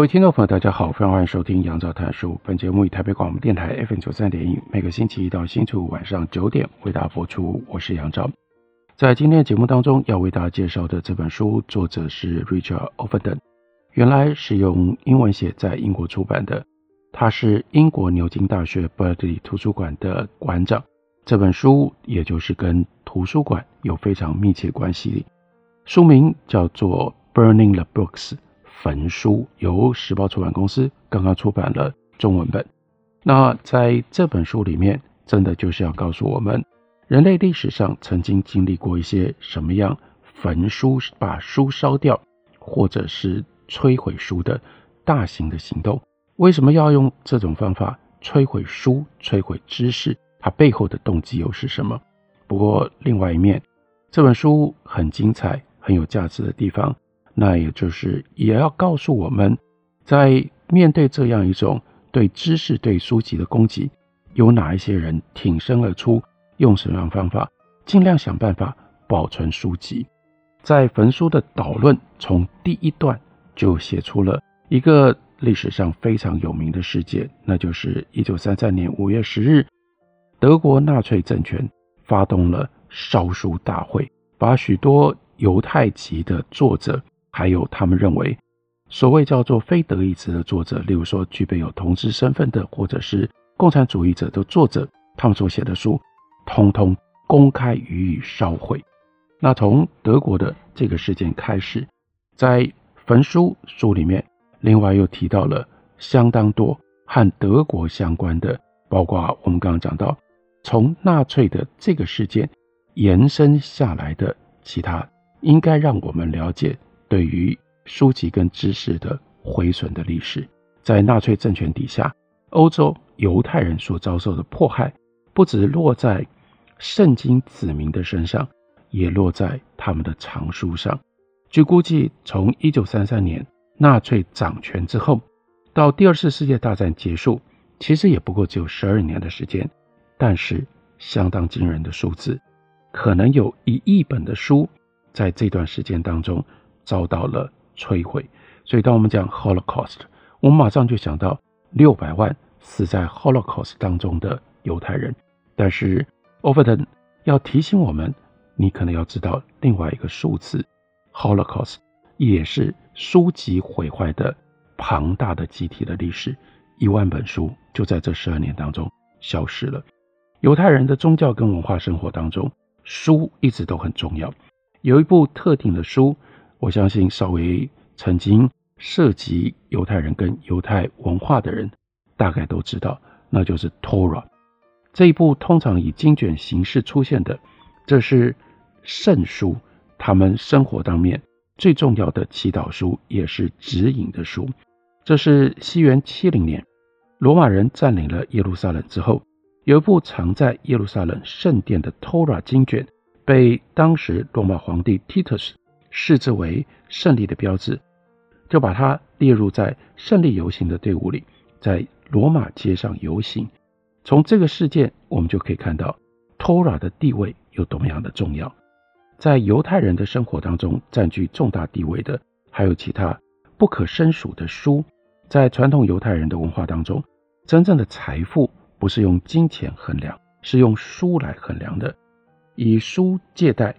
各位听众朋友，大家好，非常欢迎收听杨照谈书。本节目以台北广播电台 FM 九三点一，每个星期一到星期五晚上九点为大家播出。我是杨照。在今天的节目当中，要为大家介绍的这本书，作者是 Richard Avedon，原来是用英文写，在英国出版的。他是英国牛津大学 Berkeley 图书馆的馆长。这本书也就是跟图书馆有非常密切关系的。书名叫做《Burning the Books》。焚书由时报出版公司刚刚出版了中文本。那在这本书里面，真的就是要告诉我们，人类历史上曾经经历过一些什么样焚书、把书烧掉，或者是摧毁书的大型的行动。为什么要用这种方法摧毁书、摧毁知识？它背后的动机又是什么？不过另外一面，这本书很精彩、很有价值的地方。那也就是也要告诉我们，在面对这样一种对知识、对书籍的攻击，有哪一些人挺身而出，用什么样方法，尽量想办法保存书籍。在焚书的导论，从第一段就写出了一个历史上非常有名的事件，那就是一九三三年五月十日，德国纳粹政权发动了烧书大会，把许多犹太籍的作者。还有他们认为，所谓叫做非德意志的作者，例如说具备有同志身份的，或者是共产主义者的作者，他们所写的书，通通公开予以烧毁。那从德国的这个事件开始，在焚书书里面，另外又提到了相当多和德国相关的，包括我们刚刚讲到，从纳粹的这个事件延伸下来的其他，应该让我们了解。对于书籍跟知识的毁损的历史，在纳粹政权底下，欧洲犹太人所遭受的迫害，不止落在圣经子民的身上，也落在他们的藏书上。据估计，从一九三三年纳粹掌权之后，到第二次世界大战结束，其实也不过只有十二年的时间，但是相当惊人的数字，可能有一亿本的书在这段时间当中。遭到了摧毁，所以当我们讲 Holocaust，我们马上就想到六百万死在 Holocaust 当中的犹太人。但是 Overton 要提醒我们，你可能要知道另外一个数字，Holocaust 也是书籍毁坏的庞大的集体的历史。一万本书就在这十二年当中消失了。犹太人的宗教跟文化生活当中，书一直都很重要。有一部特定的书。我相信稍微曾经涉及犹太人跟犹太文化的人，大概都知道，那就是《Torah》这一部通常以经卷形式出现的，这是圣书，他们生活当面最重要的祈祷书，也是指引的书。这是西元七零年，罗马人占领了耶路撒冷之后，有一部藏在耶路撒冷圣殿的《Torah》经卷，被当时罗马皇帝 Titus。视之为胜利的标志，就把它列入在胜利游行的队伍里，在罗马街上游行。从这个事件，我们就可以看到 Torah 的地位有多么样的重要。在犹太人的生活当中，占据重大地位的，还有其他不可胜数的书。在传统犹太人的文化当中，真正的财富不是用金钱衡量，是用书来衡量的。以书借贷，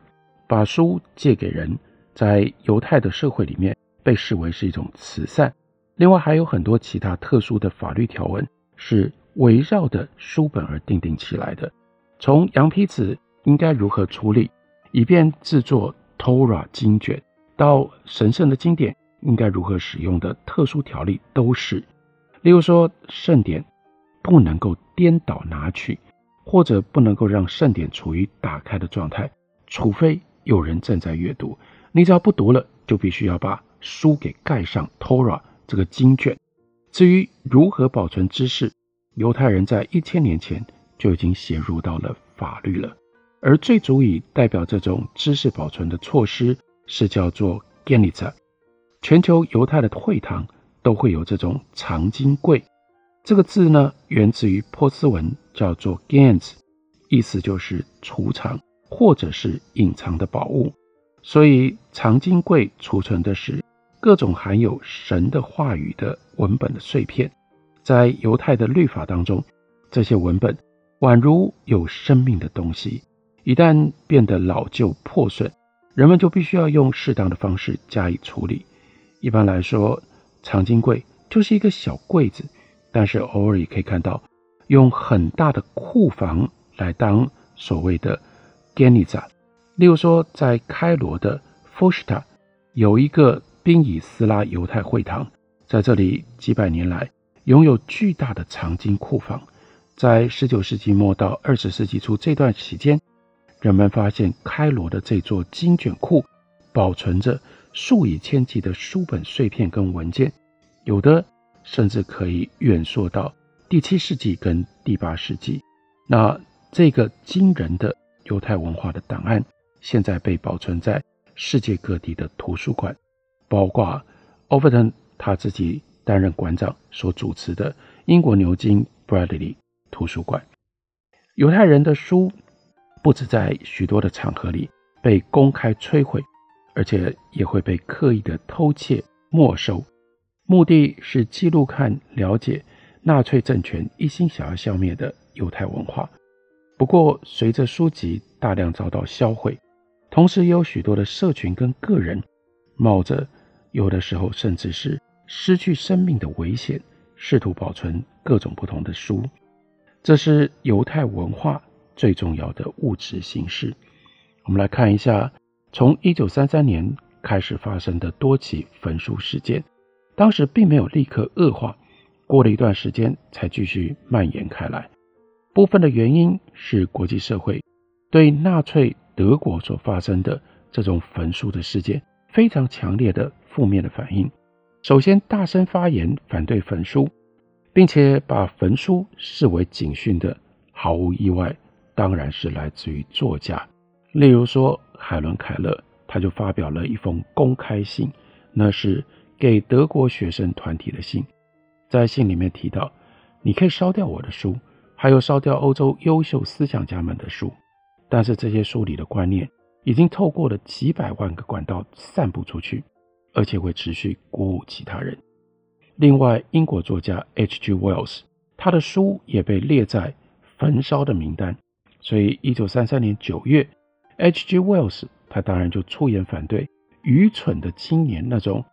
把书借给人。在犹太的社会里面，被视为是一种慈善。另外，还有很多其他特殊的法律条文是围绕着书本而定定起来的。从羊皮纸应该如何处理，以便制作 Torah 经卷，到神圣的经典应该如何使用的特殊条例，都是。例如说，圣典不能够颠倒拿取，或者不能够让圣典处于打开的状态，除非有人正在阅读。你只要不读了，就必须要把书给盖上 Torah 这个经卷。至于如何保存知识，犹太人在一千年前就已经写入到了法律了。而最足以代表这种知识保存的措施，是叫做 Geniza。全球犹太的会堂都会有这种藏经柜。这个字呢，源自于波斯文，叫做 “gans”，意思就是储藏或者是隐藏的宝物。所以藏经柜储存的是各种含有神的话语的文本的碎片。在犹太的律法当中，这些文本宛如有生命的东西，一旦变得老旧破损，人们就必须要用适当的方式加以处理。一般来说，藏经柜就是一个小柜子。但是偶尔也可以看到，用很大的库房来当所谓的 Geniza。例如说，在开罗的 Fushta 有一个宾以斯拉犹太会堂，在这里几百年来拥有巨大的藏经库房。在19世纪末到20世纪初这段期间，人们发现开罗的这座经卷库保存着数以千计的书本碎片跟文件，有的。甚至可以远溯到第七世纪跟第八世纪。那这个惊人的犹太文化的档案，现在被保存在世界各地的图书馆，包括 Overton 他自己担任馆长所主持的英国牛津 Bradley 图书馆。犹太人的书不止在许多的场合里被公开摧毁，而且也会被刻意的偷窃没收。目的是记录、看、了解纳粹政权一心想要消灭的犹太文化。不过，随着书籍大量遭到销毁，同时也有许多的社群跟个人冒着有的时候甚至是失去生命的危险，试图保存各种不同的书。这是犹太文化最重要的物质形式。我们来看一下，从一九三三年开始发生的多起焚书事件。当时并没有立刻恶化，过了一段时间才继续蔓延开来。部分的原因是国际社会对纳粹德国所发生的这种焚书的事件非常强烈的负面的反应。首先大声发言反对焚书，并且把焚书视为警讯的，毫无意外，当然是来自于作家。例如说，海伦·凯勒他就发表了一封公开信，那是。给德国学生团体的信，在信里面提到，你可以烧掉我的书，还有烧掉欧洲优秀思想家们的书，但是这些书里的观念已经透过了几百万个管道散布出去，而且会持续鼓舞其他人。另外，英国作家 H.G. Wells，他的书也被列在焚烧的名单，所以一九三三年九月，H.G. Wells 他当然就出言反对愚蠢的青年那种。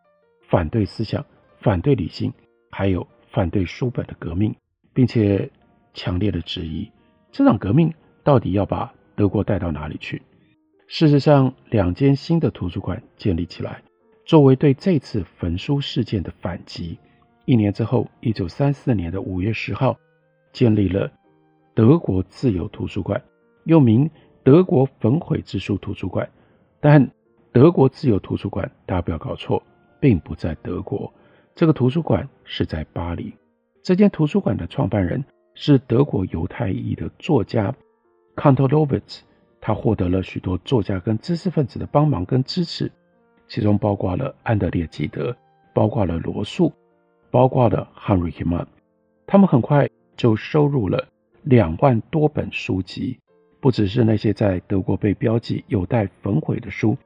反对思想、反对理性，还有反对书本的革命，并且强烈的质疑这场革命到底要把德国带到哪里去。事实上，两间新的图书馆建立起来，作为对这次焚书事件的反击。一年之后，一九三四年的五月十号，建立了德国自由图书馆，又名德国焚毁之书图书馆。但德国自由图书馆，大家不要搞错。并不在德国，这个图书馆是在巴黎。这间图书馆的创办人是德国犹太裔的作家 Kantorowicz，他获得了许多作家跟知识分子的帮忙跟支持，其中包括了安德烈·基德，包括了罗素，包括了 Heinrich Mann。他们很快就收入了两万多本书籍，不只是那些在德国被标记有待焚毁的书，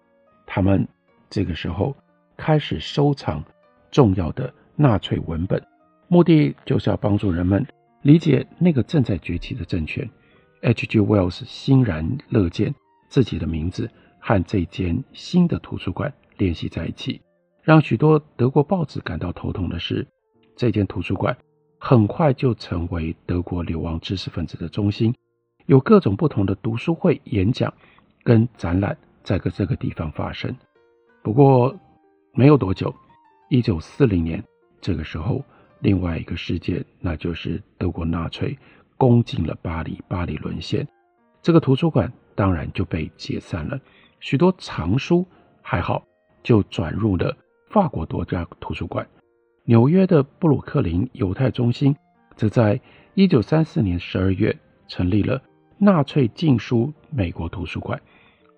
他们这个时候。开始收藏重要的纳粹文本，目的就是要帮助人们理解那个正在崛起的政权。H.G. Wells 欣然乐见自己的名字和这间新的图书馆联系在一起。让许多德国报纸感到头痛的是，这间图书馆很快就成为德国流亡知识分子的中心，有各种不同的读书会、演讲跟展览在个这个地方发生。不过，没有多久，一九四零年这个时候，另外一个事件，那就是德国纳粹攻进了巴黎，巴黎沦陷，这个图书馆当然就被解散了，许多藏书还好，就转入了法国多家图书馆。纽约的布鲁克林犹太中心则在一九三四年十二月成立了纳粹禁书美国图书馆。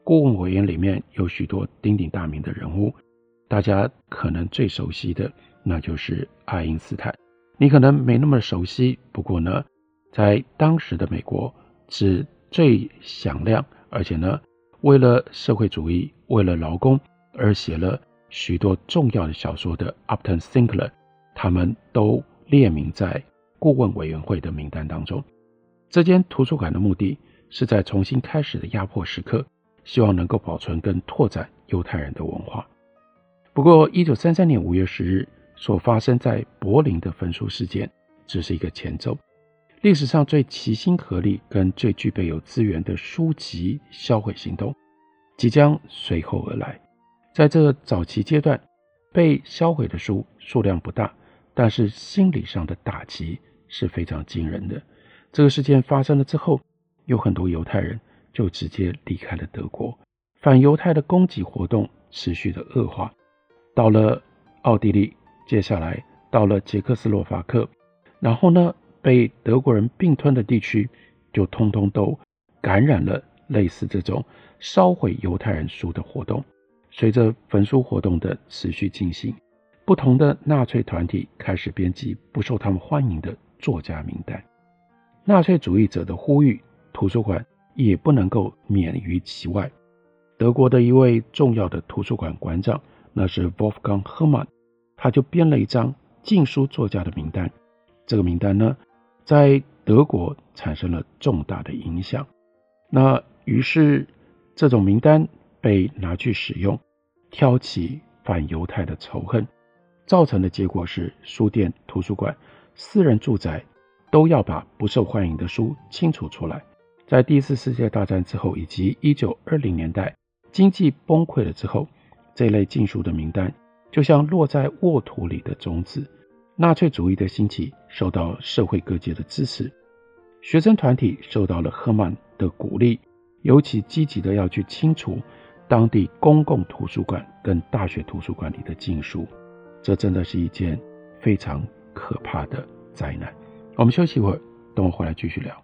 顾问委员里面有许多鼎鼎大名的人物，大家可能最熟悉的那就是爱因斯坦。你可能没那么熟悉，不过呢，在当时的美国是最响亮，而且呢，为了社会主义、为了劳工而写了许多重要的小说的 Upton Sinclair，他们都列名在顾问委员会的名单当中。这间图书馆的目的是在重新开始的压迫时刻。希望能够保存跟拓展犹太人的文化。不过，一九三三年五月十日所发生在柏林的焚书事件只是一个前奏。历史上最齐心合力跟最具备有资源的书籍销毁行动即将随后而来。在这早期阶段，被销毁的书数量不大，但是心理上的打击是非常惊人的。这个事件发生了之后，有很多犹太人。就直接离开了德国，反犹太的攻击活动持续的恶化，到了奥地利，接下来到了捷克斯洛伐克，然后呢，被德国人并吞的地区，就通通都感染了类似这种烧毁犹太人书的活动。随着焚书活动的持续进行，不同的纳粹团体开始编辑不受他们欢迎的作家名单。纳粹主义者的呼吁，图书馆。也不能够免于其外。德国的一位重要的图书馆馆长，那是 Wolfgang Hermann，他就编了一张禁书作家的名单。这个名单呢，在德国产生了重大的影响。那于是这种名单被拿去使用，挑起反犹太的仇恨，造成的结果是书店、图书馆、私人住宅都要把不受欢迎的书清除出来。在第一次世界大战之后，以及一九二零年代经济崩溃了之后，这类禁书的名单就像落在沃土里的种子。纳粹主义的兴起受到社会各界的支持，学生团体受到了赫曼的鼓励，尤其积极的要去清除当地公共图书馆跟大学图书馆里的禁书。这真的是一件非常可怕的灾难。我们休息一会儿，等我回来继续聊。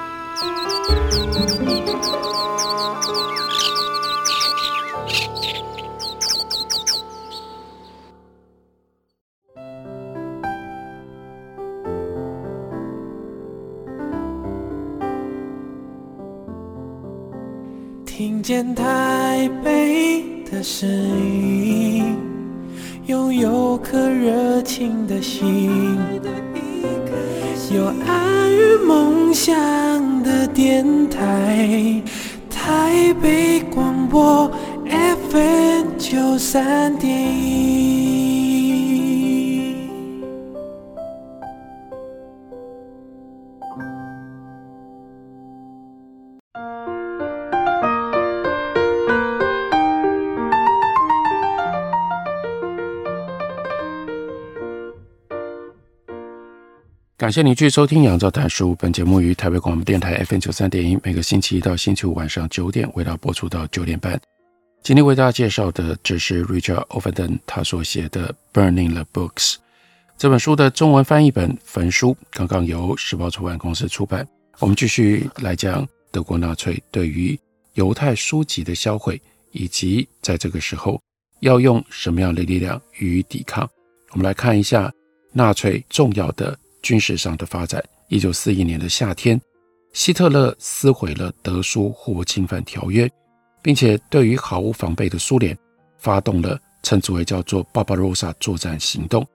台，台北广播 FM 九三点一。感谢您继续收听《杨照谈书》。本节目于台北广播电台 FM 九三点一，每个星期一到星期五晚上九点，为大家播出到九点半。今天为大家介绍的，这是 Richard Avedon 他所写的《Burning the Books》这本书的中文翻译本《焚书》，刚刚由时报出版公司出版。我们继续来讲德国纳粹对于犹太书籍的销毁，以及在这个时候要用什么样的力量予以抵抗。我们来看一下纳粹重要的。军事上的发展，一九四一年的夏天，希特勒撕毁了德苏互不侵犯条约，并且对于毫无防备的苏联发动了称之为叫做“巴巴罗萨”作战行动。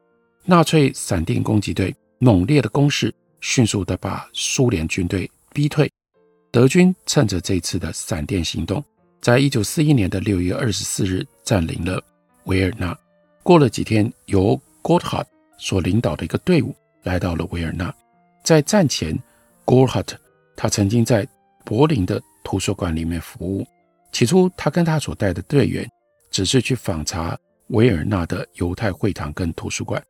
纳粹闪电攻击队猛烈的攻势，迅速地把苏联军队逼退。德军趁着这次的闪电行动，在一九四一年的六月二十四日占领了维尔纳。过了几天，由 Gotthard 所领导的一个队伍来到了维尔纳。在战前，Gotthard 他曾经在柏林的图书馆里面服务。起初，他跟他所带的队员只是去访查维尔纳的犹太会堂跟图书馆。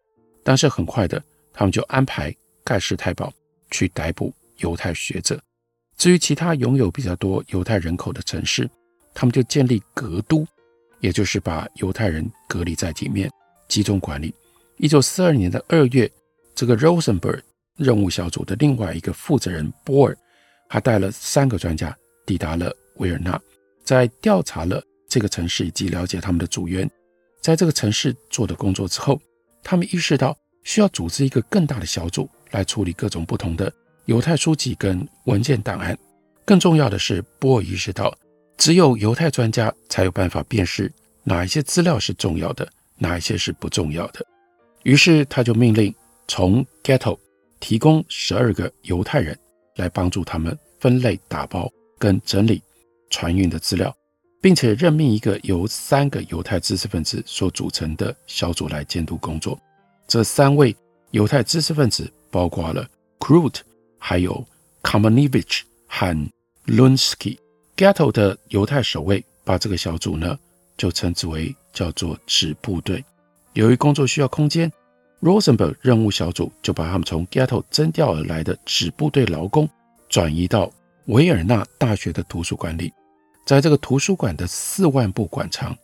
但是很快的，他们就安排盖世太保去逮捕犹太学者。至于其他拥有比较多犹太人口的城市，他们就建立隔都，也就是把犹太人隔离在里面，集中管理。一九四二年的二月，这个 Rosenberg 任务小组的另外一个负责人波尔，他带了三个专家抵达了维尔纳，在调查了这个城市以及了解他们的组员，在这个城市做的工作之后。他们意识到需要组织一个更大的小组来处理各种不同的犹太书籍跟文件档案。更重要的是，波尔意识到只有犹太专家才有办法辨识哪一些资料是重要的，哪一些是不重要的。于是他就命令从 Ghetto 提供十二个犹太人来帮助他们分类、打包跟整理船运的资料。并且任命一个由三个犹太知识分子所组成的小组来监督工作。这三位犹太知识分子包括了 Krut，还有 Kamenevich 和 Lunsky。Ghetto 的犹太守卫把这个小组呢就称之为叫做指部队。由于工作需要空间，Rosenberg 任务小组就把他们从 Ghetto 征调而来的指部队劳工转移到维尔纳大学的图书馆里。在这个图书馆的四万部馆藏，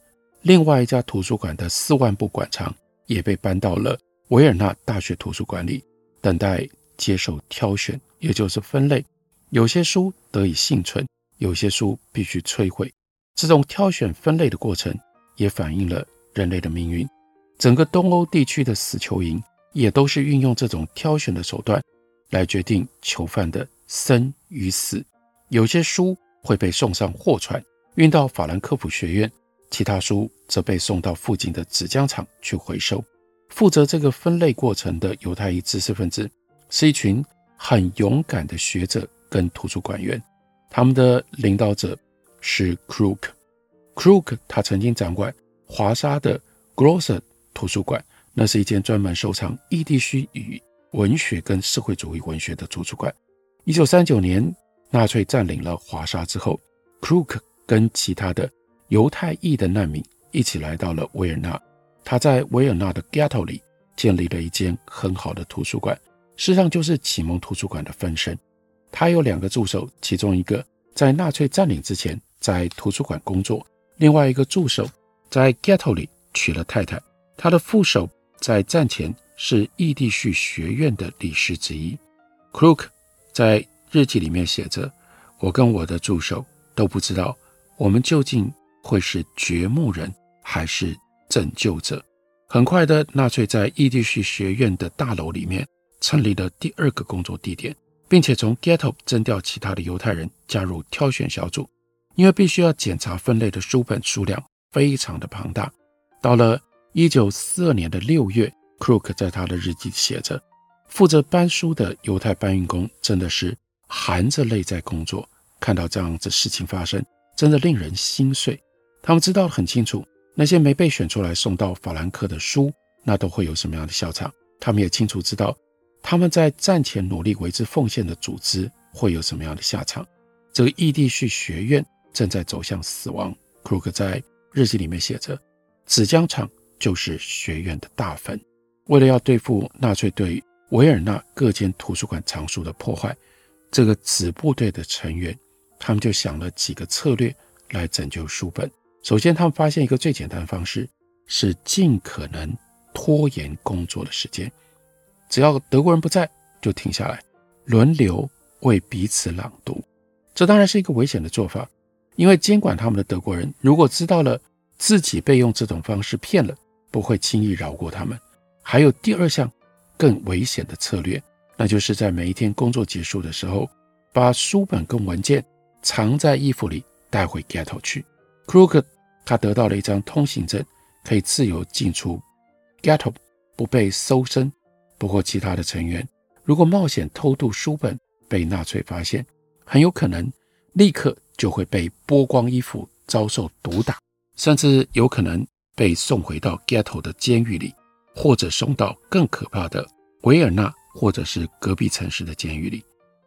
另外一家图书馆的四万部馆藏也被搬到了维尔纳大学图书馆里，等待接受挑选，也就是分类。有些书得以幸存，有些书必须摧毁。这种挑选分类的过程也反映了人类的命运。整个东欧地区的死囚营也都是运用这种挑选的手段来决定囚犯的生与死。有些书。会被送上货船，运到法兰克福学院；其他书则被送到附近的纸浆厂去回收。负责这个分类过程的犹太裔知识分子是一群很勇敢的学者跟图书馆员，他们的领导者是 Krug。Krug 他曾经掌管华沙的 Grosser 图书馆，那是一间专门收藏异地区语文学跟社会主义文学的图书馆。一九三九年。纳粹占领了华沙之后，Krug 跟其他的犹太裔的难民一起来到了维尔纳。他在维尔纳的 Ghetto 里建立了一间很好的图书馆，事实上就是启蒙图书馆的分身。他有两个助手，其中一个在纳粹占领之前在图书馆工作，另外一个助手在 Ghetto 里娶了太太。他的副手在战前是异地序学院的理事之一。Krug 在日记里面写着：“我跟我的助手都不知道，我们究竟会是掘墓人还是拯救者。”很快的，纳粹在异地序学院的大楼里面成立了第二个工作地点，并且从 Ghetto 征调其他的犹太人加入挑选小组，因为必须要检查分类的书本数量非常的庞大。到了一九四二年的六月，Crook 在他的日记写着：“负责搬书的犹太搬运工真的是。”含着泪在工作，看到这样子事情发生，真的令人心碎。他们知道很清楚，那些没被选出来送到法兰克的书，那都会有什么样的下场。他们也清楚知道，他们在战前努力为之奉献的组织会有什么样的下场。这个异地续学院正在走向死亡。Crook 在日记里面写着：“纸浆厂就是学院的大坟。”为了要对付纳粹对维尔纳各间图书馆藏书的破坏。这个子部队的成员，他们就想了几个策略来拯救书本。首先，他们发现一个最简单的方式是尽可能拖延工作的时间。只要德国人不在，就停下来，轮流为彼此朗读。这当然是一个危险的做法，因为监管他们的德国人如果知道了自己被用这种方式骗了，不会轻易饶过他们。还有第二项更危险的策略。那就是在每一天工作结束的时候，把书本跟文件藏在衣服里带回 ghetto 去。Crooked 他得到了一张通行证，可以自由进出 ghetto，不被搜身。不过，其他的成员如果冒险偷渡书本被纳粹发现，很有可能立刻就会被剥光衣服，遭受毒打，甚至有可能被送回到 ghetto 的监狱里，或者送到更可怕的维尔纳，或者是隔壁城市的监狱里。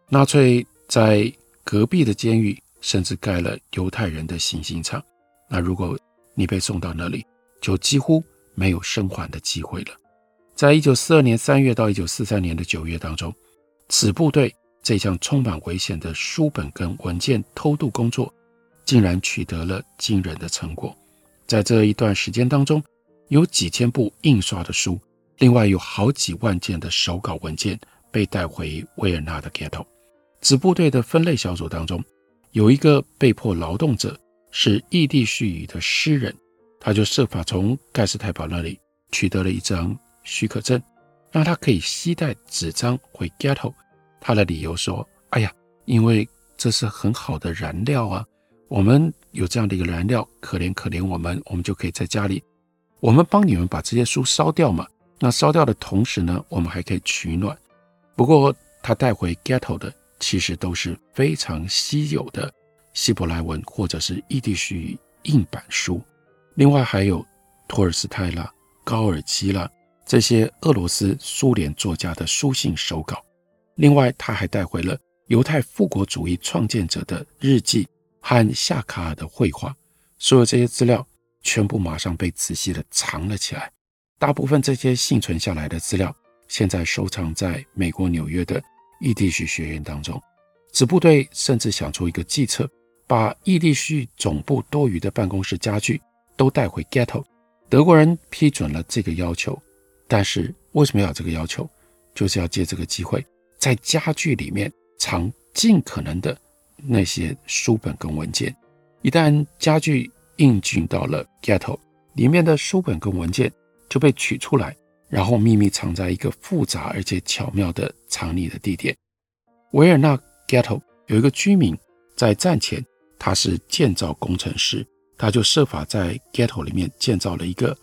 纳粹在隔壁的监狱甚至盖了犹太人的行刑场。那如果你被送到那里，就几乎没有生还的机会了。在一九四二年三月到一九四三年的九月当中，此部队这项充满危险的书本跟文件偷渡工作，竟然取得了惊人的成果。在这一段时间当中，有几千部印刷的书，另外有好几万件的手稿文件被带回维尔纳的 ghetto。子部队的分类小组当中，有一个被迫劳动者是异地絮语的诗人，他就设法从盖世太保那里取得了一张许可证，让他可以携带纸张回 ghetto。他的理由说：“哎呀，因为这是很好的燃料啊。”我们有这样的一个燃料，可怜可怜我们，我们就可以在家里，我们帮你们把这些书烧掉嘛。那烧掉的同时呢，我们还可以取暖。不过他带回 ghetto 的其实都是非常稀有的希伯来文或者是异地絮语硬板书，另外还有托尔斯泰啦、高尔基啦这些俄罗斯苏联作家的书信手稿。另外他还带回了犹太复国主义创建者的日记。和夏卡尔的绘画，所有这些资料全部马上被仔细的藏了起来。大部分这些幸存下来的资料，现在收藏在美国纽约的异地絮学院当中。此部队甚至想出一个计策，把异地絮总部多余的办公室家具都带回 ghetto。德国人批准了这个要求，但是为什么要这个要求？就是要借这个机会，在家具里面藏尽可能的。那些书本跟文件，一旦家具运进到了 ghetto，里面的书本跟文件就被取出来，然后秘密藏在一个复杂而且巧妙的藏匿的地点。维尔纳 ghetto 有一个居民在战前，他是建造工程师，他就设法在 ghetto 里面建造了一个，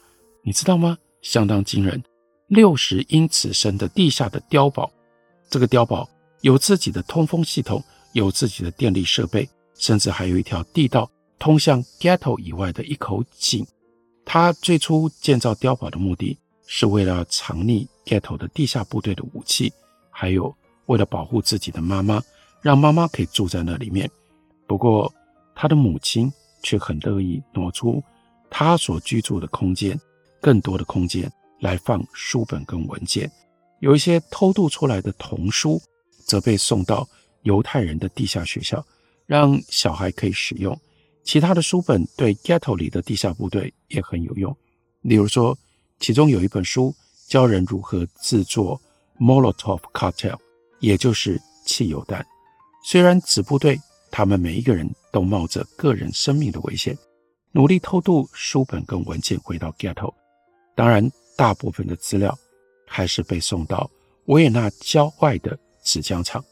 你知道吗？相当惊人，六十英尺深的地下的碉堡。这个碉堡有自己的通风系统。有自己的电力设备，甚至还有一条地道通向 ghetto 以外的一口井。他最初建造碉堡的目的是为了藏匿 ghetto 的地下部队的武器，还有为了保护自己的妈妈，让妈妈可以住在那里面。不过，他的母亲却很乐意挪出他所居住的空间，更多的空间来放书本跟文件。有一些偷渡出来的童书，则被送到。犹太人的地下学校，让小孩可以使用。其他的书本对 ghetto 里的地下部队也很有用。例如说，其中有一本书教人如何制作 Molotov cocktail，也就是汽油弹。虽然子部队他们每一个人都冒着个人生命的危险，努力偷渡书本跟文件回到 ghetto。当然，大部分的资料还是被送到维也纳郊外的纸浆厂。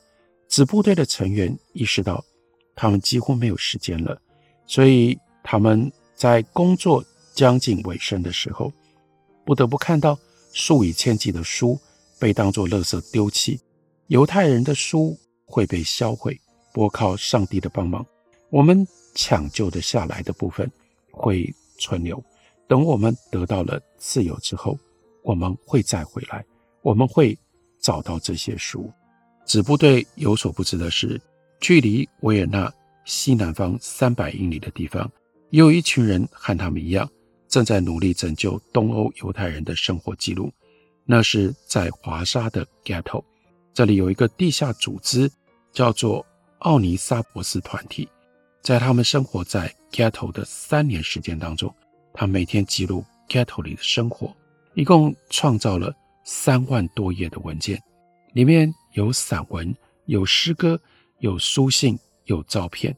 子部队的成员意识到，他们几乎没有时间了，所以他们在工作将近尾声的时候，不得不看到数以千计的书被当作垃圾丢弃，犹太人的书会被销毁。不靠上帝的帮忙，我们抢救的下来的部分会存留。等我们得到了自由之后，我们会再回来，我们会找到这些书。此部队有所不知的是，距离维也纳西南方三百英里的地方，也有一群人和他们一样，正在努力拯救东欧犹太人的生活记录。那是在华沙的 ghetto，这里有一个地下组织，叫做奥尼萨博斯团体。在他们生活在 ghetto 的三年时间当中，他每天记录 ghetto 里的生活，一共创造了三万多页的文件，里面。有散文，有诗歌，有书信，有照片。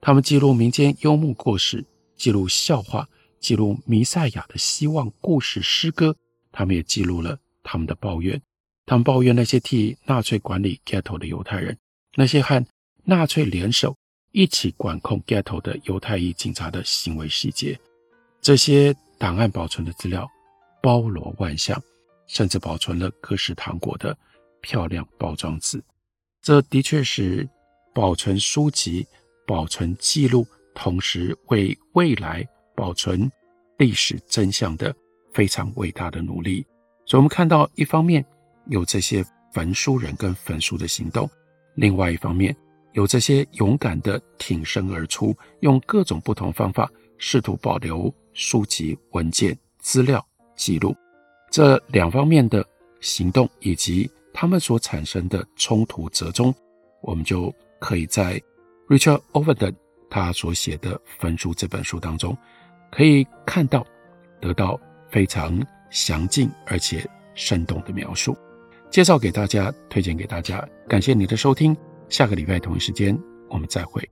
他们记录民间幽默故事，记录笑话，记录弥赛亚的希望故事诗歌。他们也记录了他们的抱怨。他们抱怨那些替纳粹管理 ghetto 的犹太人，那些和纳粹联手一起管控 ghetto 的犹太裔警察的行为细节。这些档案保存的资料包罗万象，甚至保存了各式糖果的漂亮包装纸。这的确是保存书籍、保存记录，同时为未来保存历史真相的非常伟大的努力。所以，我们看到一方面有这些焚书人跟焚书的行动，另外一方面有这些勇敢的挺身而出，用各种不同方法试图保留书籍、文件、资料、记录。这两方面的行动以及他们所产生的冲突折中，我们就可以在 Richard Overton 他所写的《焚书》这本书当中，可以看到，得到非常详尽而且生动的描述，介绍给大家，推荐给大家。感谢你的收听，下个礼拜同一时间我们再会。